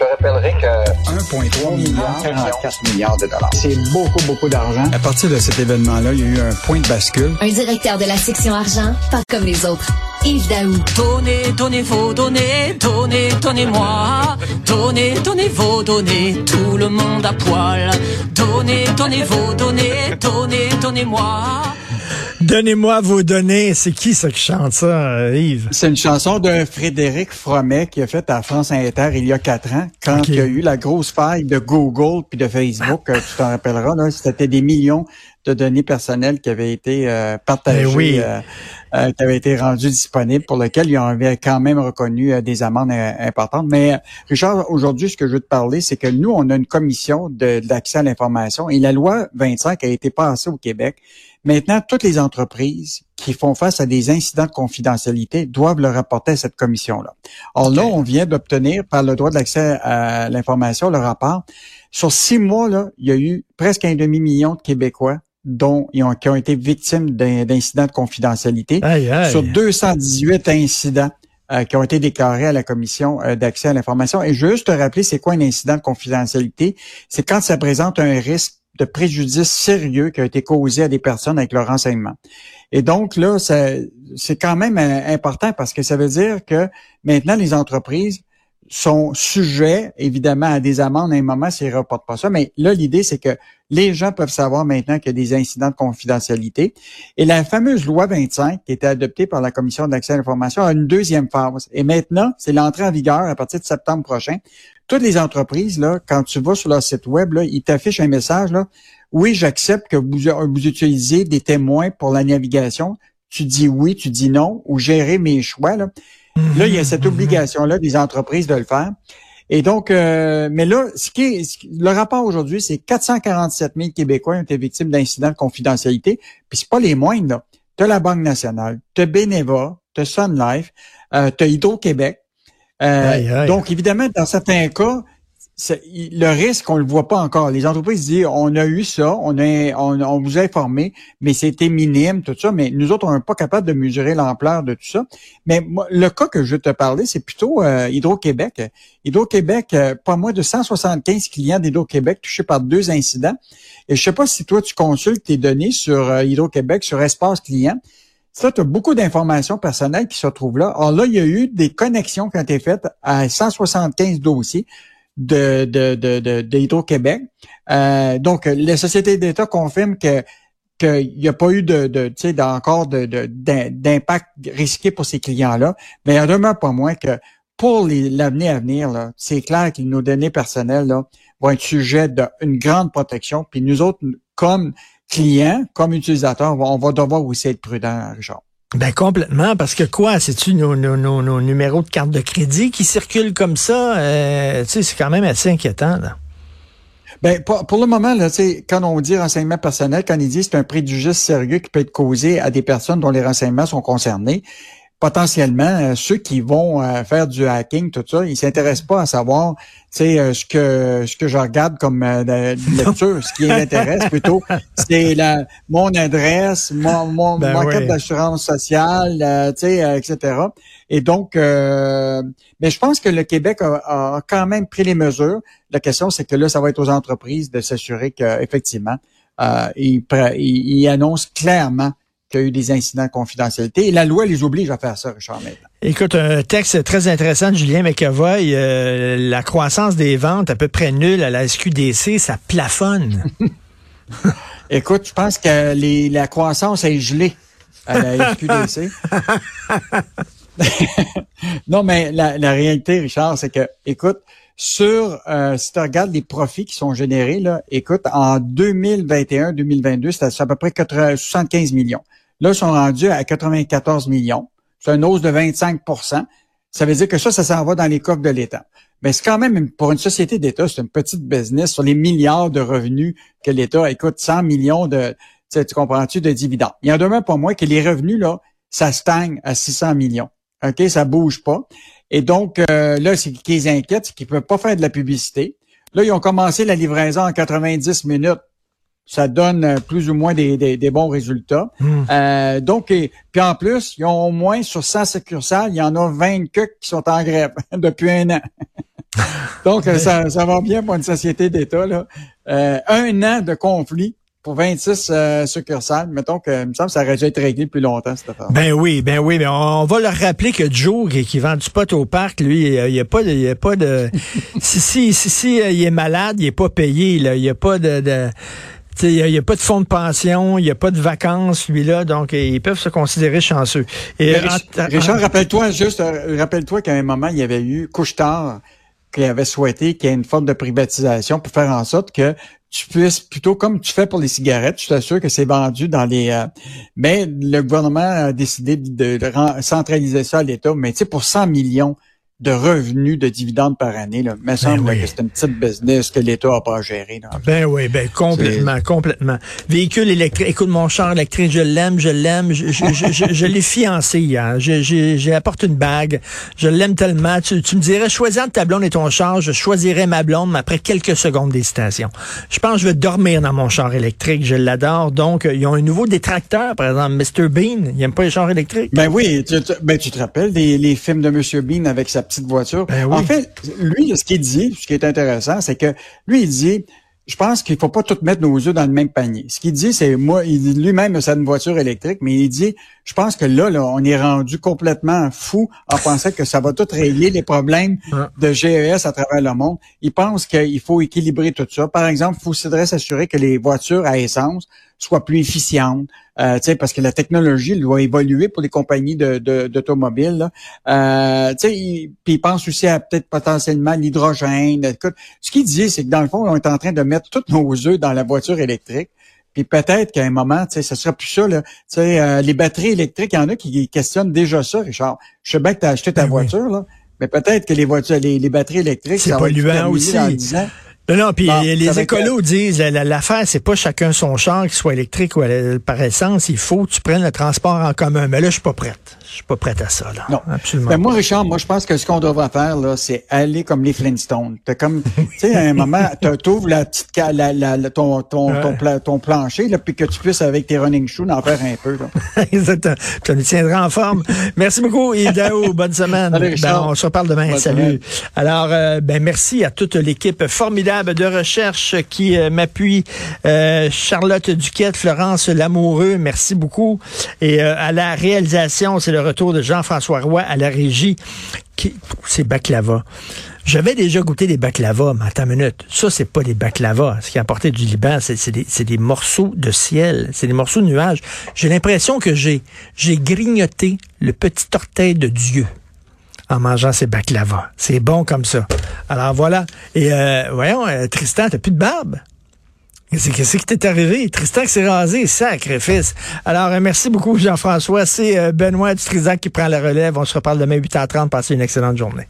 te rappellerai que 1,3 milliard, 44 milliards de dollars. c'est beaucoup, beaucoup d'argent. À partir de cet événement-là, il y a eu un point de bascule. Un directeur de la section argent, pas comme les autres. Yves Daou. Donnez, donnez vos données, donnez, donnez-moi. Donnez, donnez vos données, tout le monde à poil. Donnez, donnez vos données, donnez, donnez-moi. Donnez-moi vos données. C'est qui ça qui chante ça, euh, Yves? C'est une chanson de Frédéric Fromet qui a fait à France Inter il y a quatre ans, quand il y a eu la grosse faille de Google puis de Facebook. euh, tu t'en rappelleras, là, c'était des millions de données personnelles qui avaient été euh, partagées, Ben oui. euh, euh, qui avaient été rendues disponibles, pour lesquelles ils avaient quand même reconnu euh, des amendes euh, importantes. Mais Richard, aujourd'hui, ce que je veux te parler, c'est que nous, on a une commission de- d'accès à l'information et la loi 25 a été passée au Québec. Maintenant, toutes les entreprises qui font face à des incidents de confidentialité doivent le rapporter à cette commission-là. Or là, on vient d'obtenir par le droit de l'accès à l'information le rapport. Sur six mois, là, il y a eu presque un demi-million de Québécois dont ils ont, qui ont été victimes d'incidents de confidentialité. Aïe, aïe. Sur 218 incidents euh, qui ont été déclarés à la commission euh, d'accès à l'information. Et juste te rappeler, c'est quoi un incident de confidentialité? C'est quand ça présente un risque de préjudice sérieux qui a été causé à des personnes avec leur renseignement. Et donc là, c'est quand même euh, important parce que ça veut dire que maintenant les entreprises sont sujets évidemment à des amendes à un moment s'ils ne reportent pas ça. Mais là, l'idée, c'est que les gens peuvent savoir maintenant qu'il y a des incidents de confidentialité. Et la fameuse loi 25, qui était adoptée par la Commission d'accès à l'information, a une deuxième phase. Et maintenant, c'est l'entrée en vigueur à partir de septembre prochain. Toutes les entreprises, là, quand tu vas sur leur site web, là, ils t'affichent un message, là. Oui, j'accepte que vous, vous utilisez des témoins pour la navigation. Tu dis oui, tu dis non, ou gérer mes choix, là. Là, il y a cette obligation-là des entreprises de le faire. Et donc, euh, mais là, ce qui est, ce qui- le rapport aujourd'hui, c'est 447 000 Québécois ont été victimes d'incidents de confidentialité. Puis c'est pas les moindres. là. T'as la Banque nationale, t'as Beneva, t'as Sun Life, euh, t'as Hydro-Québec. Euh. Donc, évidemment, dans certains cas, le risque, on le voit pas encore. Les entreprises disent, on a eu ça, on, a, on, on vous a informé, mais c'était minime, tout ça. Mais nous autres, on n'est pas capable de mesurer l'ampleur de tout ça. Mais moi, le cas que je veux te parler, c'est plutôt euh, Hydro-Québec. Hydro-Québec, euh, pas moins de 175 clients d'Hydro-Québec touchés par deux incidents. Et je sais pas si toi, tu consultes tes données sur euh, Hydro-Québec, sur Espace Client. Ça, tu as beaucoup d'informations personnelles qui se retrouvent là. Alors là, il y a eu des connexions qui ont été faites à 175 dossiers de, de, de, d'Hydro-Québec. Euh, donc, les sociétés d'État confirment que qu'il n'y a pas eu de, de tu sais, encore de, de- d'im- d'impact risqué pour ces clients-là, mais il en demeure pas moins que pour l'avenir à venir, là, c'est clair que nos données personnelles là, vont être sujet d'une grande protection. Puis nous autres, comme clients, comme utilisateurs, on va, on va devoir aussi être prudents, Richard. Ben complètement, parce que quoi, c'est-tu nos, nos, nos, nos numéros de carte de crédit qui circulent comme ça? Euh, tu sais, c'est quand même assez inquiétant, là. Ben, pour, pour le moment, là, quand on dit renseignement personnel, quand il dit c'est un préjudice sérieux qui peut être causé à des personnes dont les renseignements sont concernés, potentiellement, euh, ceux qui vont euh, faire du hacking, tout ça, ils s'intéressent pas à savoir, tu sais, euh, ce que ce que je regarde comme euh, lecture. ce qui les intéresse plutôt, c'est la mon adresse, mon mon, Ben oui. carte d'assurance sociale, euh, tu sais, euh, etc. Et donc, euh, mais je pense que le Québec a, a quand même pris les mesures. La question, c'est que là, ça va être aux entreprises de s'assurer qu'effectivement, euh, ils, ils, ils annoncent clairement qu'il y a eu des incidents de confidentialité. Et la loi les oblige à faire ça, Richard, maintenant. Écoute, un texte très intéressant de Julien McEvoy. euh, la croissance des ventes à peu près nulle à la SQDC, ça plafonne. Écoute, je pense que les, la croissance est gelée à la SQDC. non, mais la, la réalité, Richard, c'est que, écoute, sur, euh, si tu regardes les profits qui sont générés, là, écoute, en 2021-2022, c'était à peu près 80 75 millions. Là, ils sont rendus à 94 millions. C'est une hausse de 25% Ça veut dire que ça, ça s'en va dans les coffres de l'État. Mais c'est quand même, pour une société d'État, c'est une petite business sur les milliards de revenus que l'État écoute 100 millions de, tu comprends-tu, de dividendes. Il y en demeure pas moins que les revenus, là, ça stagne à 600 millions. OK? Ça bouge pas. Et donc, euh, là, ce qui les inquiète, c'est qu'ils ne peuvent pas faire de la publicité. Là, ils ont commencé la livraison en 90 minutes. Ça donne euh, plus ou moins des, des- des bons résultats. Hmm. Euh, donc, et- puis en plus, ils ont au moins sur 100 succursales, il y en a 20 que qui sont en grève depuis un an. Donc, euh, ça, ça va bien pour une société d'État. Là. Euh, un an de conflit pour 26 euh, succursales. Mettons que, il me semble que ça aurait dû être réglé plus longtemps, cette affaire. Ben oui, ben oui, mais on, va leur rappeler que Joe, qui, qui vent du pot au parc, lui, il n'y a, pas de, il y a pas de, si, si, si, si, euh, il est malade, il est pas payé, là, il n'y a pas de, de il n'y a, pas de fonds de pension, il n'y a pas de vacances, lui-là, donc ils peuvent se considérer chanceux. Et, Richard, rappelle-toi juste, euh, rappelle-toi qu'à un moment, il y avait eu Couchetard qui avait souhaité qu'il y ait une forme de privatisation pour faire en sorte que tu puisses plutôt comme tu fais pour les cigarettes, je t'assure que c'est vendu dans les euh, mais le gouvernement a décidé de, de centraliser ça à l'État, mais tu sais pour 100 millions de revenus de dividendes par année. Là. me ben semble que c'est une petite business que l'État n'a pas géré. Ben oui, ben complètement, complètement. Véhicule électrique. Écoute, mon char électrique, je l'aime, je l'aime. Je, je, je, je, l'ai fiancé hier. J'ai apporté une bague. Je l'aime tellement. Tu, tu, me dirais, choisis entre ta blonde et ton char. Je choisirais ma blonde, mais après quelques secondes d'hésitation. Je pense que je vais dormir dans mon char électrique. Je l'adore. Donc, ils ont un nouveau détracteur, par exemple, Mr. Bean. Il n'aime pas les chars électriques? Ben oui, tu, ben, tu te rappelles des les films de Mr. Bean avec sa petite voiture. Ben en fait, lui, ce qu'il dit, ce qui est intéressant, c'est que lui, il dit, je pense qu'il faut pas tout mettre nos œufs dans le même panier. Ce qu'il dit, c'est moi, il dit lui-même, c'est une voiture électrique, mais il dit, je pense que là, là, on est rendu complètement fou en pensant que ça va tout régler les problèmes de GES à travers le monde. Il pense qu'il faut équilibrer tout ça. Par exemple, il faudrait s'assurer que les voitures à essence soient plus efficientes, euh, parce que la technologie doit évoluer pour les compagnies d'automobiles. De, euh, puis il pense aussi à peut-être potentiellement l'hydrogène. Ce qu'il dit, c'est que dans le fond, on est en train de mettre tous nos œufs dans la voiture électrique. Puis peut-être qu'à un moment, tu sais, ce sera plus ça. Là. Tu sais, euh, les batteries électriques, il y en a qui questionnent déjà ça, Richard. Je sais bien que tu as acheté ta ben voiture, là, mais peut-être que les voitures, les, batteries électriques, c'est polluant aussi. Dans non, non, puis les écolos disent l'affaire, c'est pas chacun son char qui soit électrique ou par essence. Il faut que tu prennes le transport en commun. Mais là, je suis pas prête. Je suis pas prête à ça. Là. Non, absolument. Mais moi, Richard, moi, je pense que ce qu'on devrait faire là, c'est aller comme les Flintstones. T'as comme, tu sais, à un moment, t'ouvres la petite, la, la, ton, ton, ton, plancher, là, puis que tu puisses avec tes running shoes en faire un peu. Là. Exactement. Ça nous tiendra en forme. Merci beaucoup, Idao. Bonne semaine. ben, on se reparle demain. Salut. Alors, euh, ben merci à toute l'équipe formidable de recherche qui euh, m'appuie. Euh, Charlotte Duquette, Florence Lamoureux, merci beaucoup. Et euh, à la réalisation, c'est le retour de Jean-François Roy à la régie. C'est baklava. J'avais déjà goûté des baklava, mais attends une minute. Ça, c'est pas des baklava. Ce qui a apporté du Liban, c'est des, morceaux de ciel. C'est des morceaux de nuages. J'ai l'impression que j'ai j'ai grignoté le petit orteil de Dieu en mangeant ces baklava. C'est bon comme ça. Alors voilà. Et euh, voyons, euh, Tristan, t'as plus de barbe? Qu'est-ce qui t'est arrivé? Tristan qui s'est rasé, sacrifice. Alors, euh, merci beaucoup, Jean-François. C'est Benoît Dutrisac qui prend la relève. On se reparle demain 8h30. Passez une excellente journée.